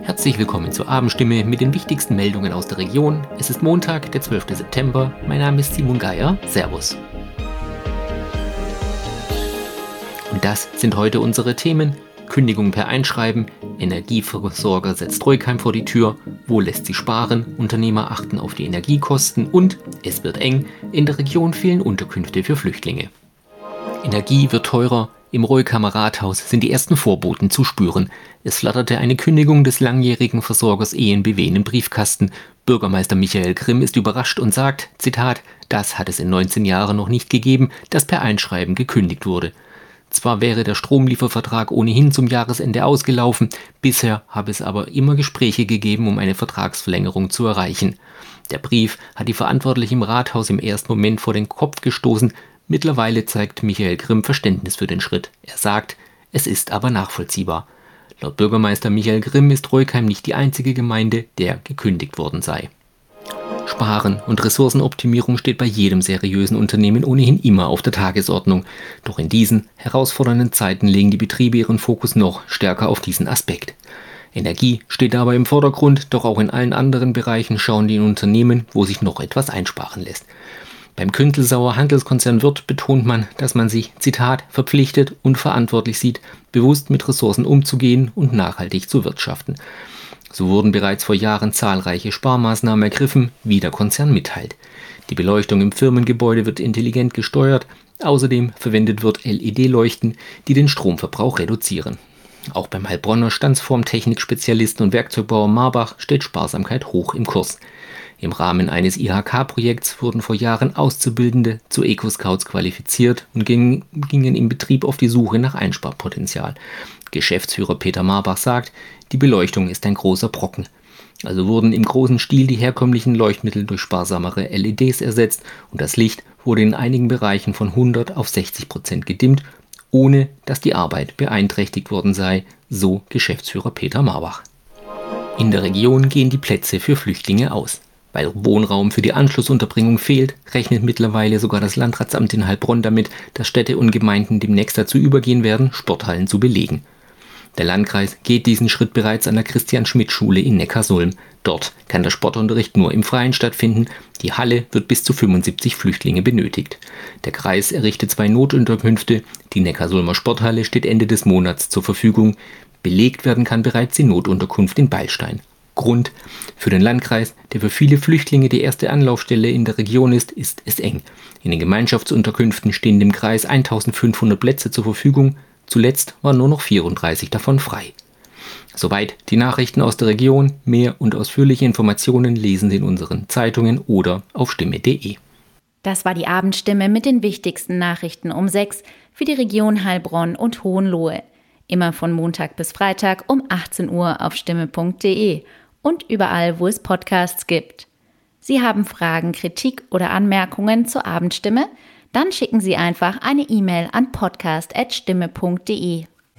Herzlich willkommen zur Abendstimme mit den wichtigsten Meldungen aus der Region. Es ist Montag, der 12. September. Mein Name ist Simon Geier. Servus. Und das sind heute unsere Themen. Kündigung per Einschreiben, Energieversorger setzt Reukheim vor die Tür, wo lässt sie sparen, Unternehmer achten auf die Energiekosten und es wird eng, in der Region fehlen Unterkünfte für Flüchtlinge. Energie wird teurer, im Rollkammer Rathaus sind die ersten Vorboten zu spüren. Es flatterte eine Kündigung des langjährigen Versorgers ENBW in den Briefkasten. Bürgermeister Michael Grimm ist überrascht und sagt, Zitat, das hat es in 19 Jahren noch nicht gegeben, dass per Einschreiben gekündigt wurde. Zwar wäre der Stromliefervertrag ohnehin zum Jahresende ausgelaufen, bisher habe es aber immer Gespräche gegeben, um eine Vertragsverlängerung zu erreichen. Der Brief hat die Verantwortlichen im Rathaus im ersten Moment vor den Kopf gestoßen, Mittlerweile zeigt Michael Grimm Verständnis für den Schritt. Er sagt, es ist aber nachvollziehbar. Laut Bürgermeister Michael Grimm ist Reukheim nicht die einzige Gemeinde, der gekündigt worden sei. Sparen und Ressourcenoptimierung steht bei jedem seriösen Unternehmen ohnehin immer auf der Tagesordnung. Doch in diesen herausfordernden Zeiten legen die Betriebe ihren Fokus noch stärker auf diesen Aspekt. Energie steht dabei im Vordergrund, doch auch in allen anderen Bereichen schauen die Unternehmen, wo sich noch etwas einsparen lässt. Beim Küntelsauer Handelskonzern Wirt betont man, dass man sich, Zitat, verpflichtet und verantwortlich sieht, bewusst mit Ressourcen umzugehen und nachhaltig zu wirtschaften. So wurden bereits vor Jahren zahlreiche Sparmaßnahmen ergriffen, wie der Konzern mitteilt. Die Beleuchtung im Firmengebäude wird intelligent gesteuert, außerdem verwendet wird LED-Leuchten, die den Stromverbrauch reduzieren. Auch beim Heilbronner Standsformtechnik-Spezialisten und Werkzeugbauer Marbach steht Sparsamkeit hoch im Kurs. Im Rahmen eines IHK-Projekts wurden vor Jahren Auszubildende zu Eco-Scouts qualifiziert und gingen, gingen im Betrieb auf die Suche nach Einsparpotenzial. Geschäftsführer Peter Marbach sagt, die Beleuchtung ist ein großer Brocken. Also wurden im großen Stil die herkömmlichen Leuchtmittel durch sparsamere LEDs ersetzt und das Licht wurde in einigen Bereichen von 100 auf 60 Prozent gedimmt, ohne dass die Arbeit beeinträchtigt worden sei, so Geschäftsführer Peter Marbach. In der Region gehen die Plätze für Flüchtlinge aus. Weil Wohnraum für die Anschlussunterbringung fehlt, rechnet mittlerweile sogar das Landratsamt in Heilbronn damit, dass Städte und Gemeinden demnächst dazu übergehen werden, Sporthallen zu belegen. Der Landkreis geht diesen Schritt bereits an der Christian-Schmidt-Schule in Neckarsulm. Dort kann der Sportunterricht nur im Freien stattfinden. Die Halle wird bis zu 75 Flüchtlinge benötigt. Der Kreis errichtet zwei Notunterkünfte. Die Neckarsulmer Sporthalle steht Ende des Monats zur Verfügung. Belegt werden kann bereits die Notunterkunft in Beilstein. Grund. Für den Landkreis, der für viele Flüchtlinge die erste Anlaufstelle in der Region ist, ist es eng. In den Gemeinschaftsunterkünften stehen dem Kreis 1500 Plätze zur Verfügung. Zuletzt waren nur noch 34 davon frei. Soweit die Nachrichten aus der Region. Mehr und ausführliche Informationen lesen Sie in unseren Zeitungen oder auf stimme.de. Das war die Abendstimme mit den wichtigsten Nachrichten um 6 für die Region Heilbronn und Hohenlohe. Immer von Montag bis Freitag um 18 Uhr auf stimme.de und überall, wo es Podcasts gibt. Sie haben Fragen, Kritik oder Anmerkungen zur Abendstimme? Dann schicken Sie einfach eine E-Mail an podcast.stimme.de.